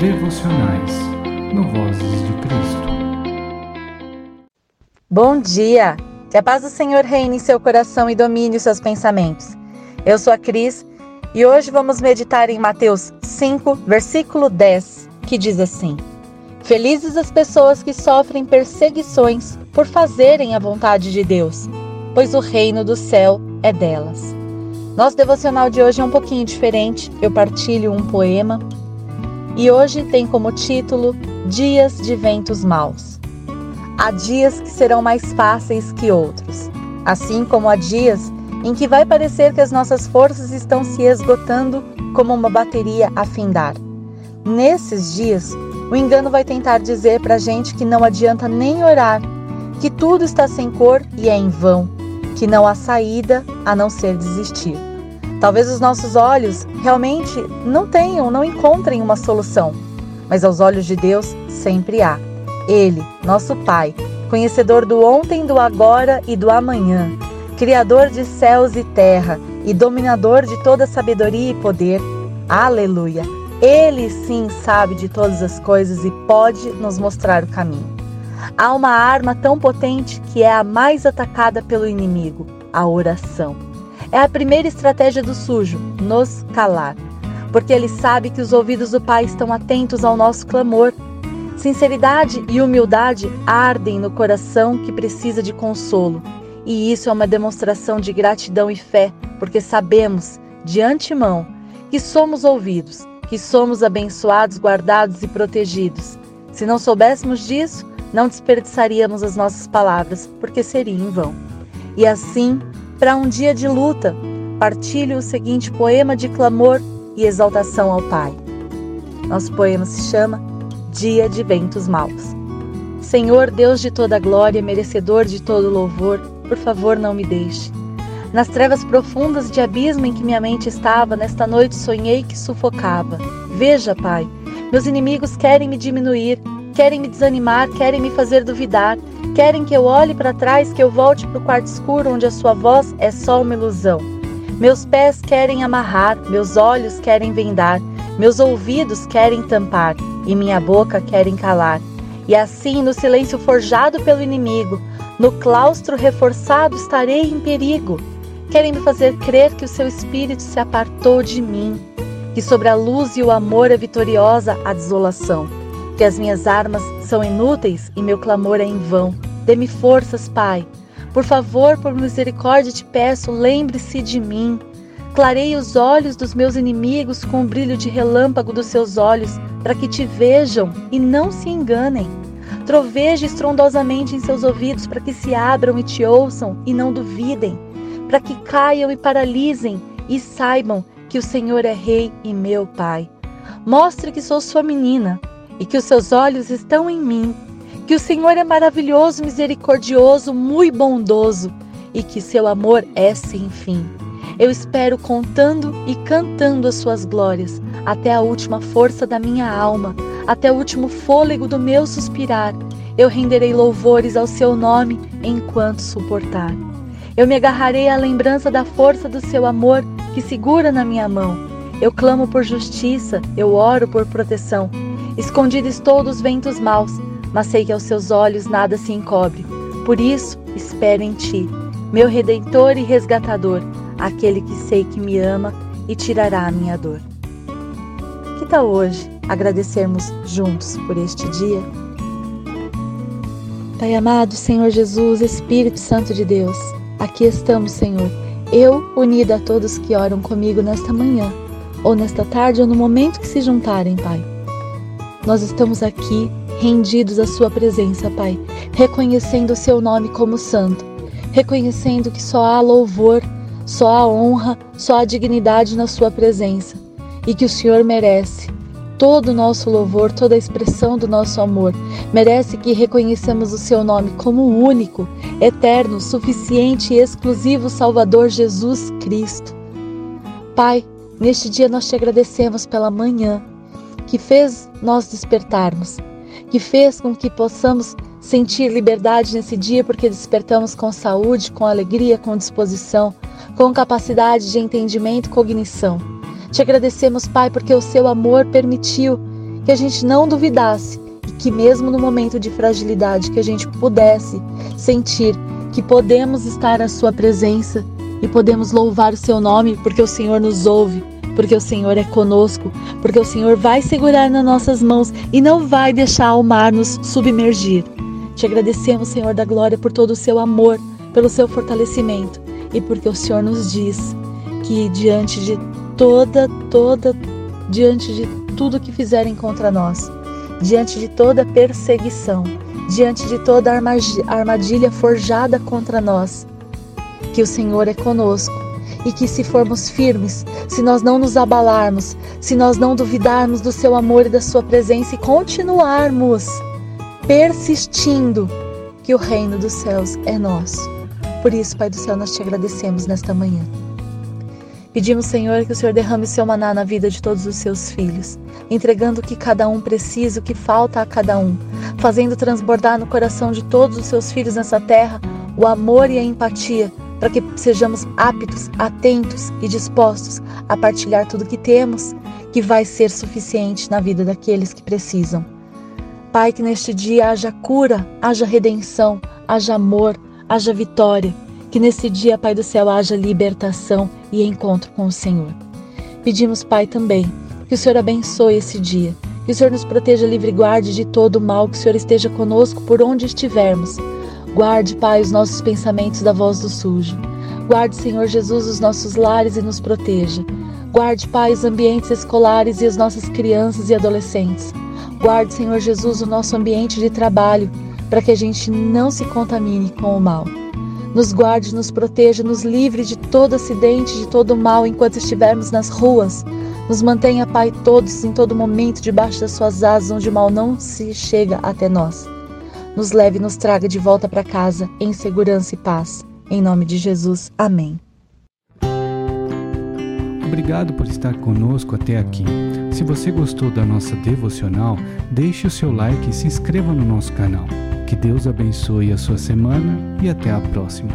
devocionais no Vozes de Cristo. Bom dia! Que a paz do Senhor reine em seu coração e domine os seus pensamentos. Eu sou a Cris e hoje vamos meditar em Mateus 5, versículo 10, que diz assim: Felizes as pessoas que sofrem perseguições por fazerem a vontade de Deus, pois o reino do céu é delas. Nosso devocional de hoje é um pouquinho diferente. Eu partilho um poema e hoje tem como título Dias de Ventos Maus. Há dias que serão mais fáceis que outros, assim como há dias em que vai parecer que as nossas forças estão se esgotando como uma bateria a findar. Nesses dias, o engano vai tentar dizer para a gente que não adianta nem orar, que tudo está sem cor e é em vão, que não há saída a não ser desistir. Talvez os nossos olhos realmente não tenham, não encontrem uma solução, mas aos olhos de Deus sempre há. Ele, nosso Pai, conhecedor do ontem, do agora e do amanhã, Criador de céus e terra e dominador de toda sabedoria e poder. Aleluia! Ele sim sabe de todas as coisas e pode nos mostrar o caminho. Há uma arma tão potente que é a mais atacada pelo inimigo: a oração. É a primeira estratégia do sujo, nos calar, porque ele sabe que os ouvidos do Pai estão atentos ao nosso clamor Sinceridade e humildade ardem no coração que precisa de consolo, e isso é uma demonstração de gratidão e fé, porque sabemos, de antemão, que somos ouvidos, que somos abençoados, guardados e protegidos. Se não soubéssemos disso, não desperdiçaríamos as nossas palavras, porque seria em vão. E assim, para um dia de luta, partilho o seguinte poema de clamor e exaltação ao Pai. Nosso poema se chama dia de ventos maus. Senhor, Deus de toda glória, merecedor de todo louvor, por favor, não me deixe. Nas trevas profundas de abismo em que minha mente estava, nesta noite sonhei que sufocava. Veja, Pai, meus inimigos querem me diminuir, querem me desanimar, querem me fazer duvidar, querem que eu olhe para trás, que eu volte para o quarto escuro onde a sua voz é só uma ilusão. Meus pés querem amarrar, meus olhos querem vendar, meus ouvidos querem tampar e minha boca querem calar. E assim, no silêncio forjado pelo inimigo, no claustro reforçado estarei em perigo. Querem me fazer crer que o seu espírito se apartou de mim, que sobre a luz e o amor é vitoriosa a desolação, que as minhas armas são inúteis e meu clamor é em vão. Dê-me forças, Pai. Por favor, por misericórdia te peço, lembre-se de mim. Clarei os olhos dos meus inimigos com o brilho de relâmpago dos seus olhos, para que te vejam e não se enganem. Troveje estrondosamente em seus ouvidos, para que se abram e te ouçam e não duvidem, para que caiam e paralisem e saibam que o Senhor é Rei e meu Pai. Mostre que sou sua menina e que os seus olhos estão em mim, que o Senhor é maravilhoso, misericordioso, muito bondoso e que seu amor é sem fim. Eu espero contando e cantando as suas glórias, até a última força da minha alma, até o último fôlego do meu suspirar. Eu renderei louvores ao seu nome enquanto suportar. Eu me agarrarei à lembrança da força do seu amor que segura na minha mão. Eu clamo por justiça, eu oro por proteção. Escondido estou dos ventos maus, mas sei que aos seus olhos nada se encobre. Por isso, espero em ti, meu redentor e resgatador aquele que sei que me ama e tirará a minha dor. Que tal hoje agradecermos juntos por este dia? Pai amado, Senhor Jesus, Espírito Santo de Deus, aqui estamos, Senhor, eu unida a todos que oram comigo nesta manhã, ou nesta tarde, ou no momento que se juntarem, Pai. Nós estamos aqui rendidos à Sua presença, Pai, reconhecendo o Seu nome como Santo, reconhecendo que só há louvor só a honra, só a dignidade na Sua presença e que o Senhor merece todo o nosso louvor, toda a expressão do nosso amor. Merece que reconheçamos o Seu nome como único, eterno, suficiente e exclusivo Salvador Jesus Cristo. Pai, neste dia nós te agradecemos pela manhã que fez nós despertarmos, que fez com que possamos sentir liberdade nesse dia porque despertamos com saúde, com alegria, com disposição com capacidade de entendimento e cognição. Te agradecemos, Pai, porque o seu amor permitiu que a gente não duvidasse e que mesmo no momento de fragilidade que a gente pudesse sentir que podemos estar à sua presença e podemos louvar o seu nome porque o Senhor nos ouve, porque o Senhor é conosco, porque o Senhor vai segurar nas nossas mãos e não vai deixar o mar nos submergir. Te agradecemos, Senhor da glória, por todo o seu amor, pelo seu fortalecimento e porque o Senhor nos diz que diante de toda, toda, diante de tudo que fizerem contra nós, diante de toda perseguição, diante de toda armadilha forjada contra nós, que o Senhor é conosco e que se formos firmes, se nós não nos abalarmos, se nós não duvidarmos do seu amor e da sua presença e continuarmos persistindo, que o reino dos céus é nosso. Por isso, Pai do céu, nós te agradecemos nesta manhã. Pedimos, Senhor, que o Senhor derrame seu maná na vida de todos os seus filhos, entregando o que cada um precisa, o que falta a cada um, fazendo transbordar no coração de todos os seus filhos nessa terra o amor e a empatia, para que sejamos aptos, atentos e dispostos a partilhar tudo que temos, que vai ser suficiente na vida daqueles que precisam. Pai, que neste dia haja cura, haja redenção, haja amor, haja vitória que nesse dia, Pai do céu, haja libertação e encontro com o Senhor. Pedimos, Pai, também que o Senhor abençoe esse dia, que o Senhor nos proteja livre guarde de todo o mal, que o Senhor esteja conosco por onde estivermos. Guarde, Pai, os nossos pensamentos da voz do sujo. Guarde, Senhor Jesus, os nossos lares e nos proteja. Guarde, Pai, os ambientes escolares e as nossas crianças e adolescentes. Guarde, Senhor Jesus, o nosso ambiente de trabalho, para que a gente não se contamine com o mal. Nos guarde, nos proteja, nos livre de todo acidente, de todo mal enquanto estivermos nas ruas. Nos mantenha, Pai, todos em todo momento debaixo das suas asas, onde o mal não se chega até nós. Nos leve e nos traga de volta para casa em segurança e paz. Em nome de Jesus. Amém. Obrigado por estar conosco até aqui. Se você gostou da nossa devocional, deixe o seu like e se inscreva no nosso canal. Que Deus abençoe a sua semana e até a próxima.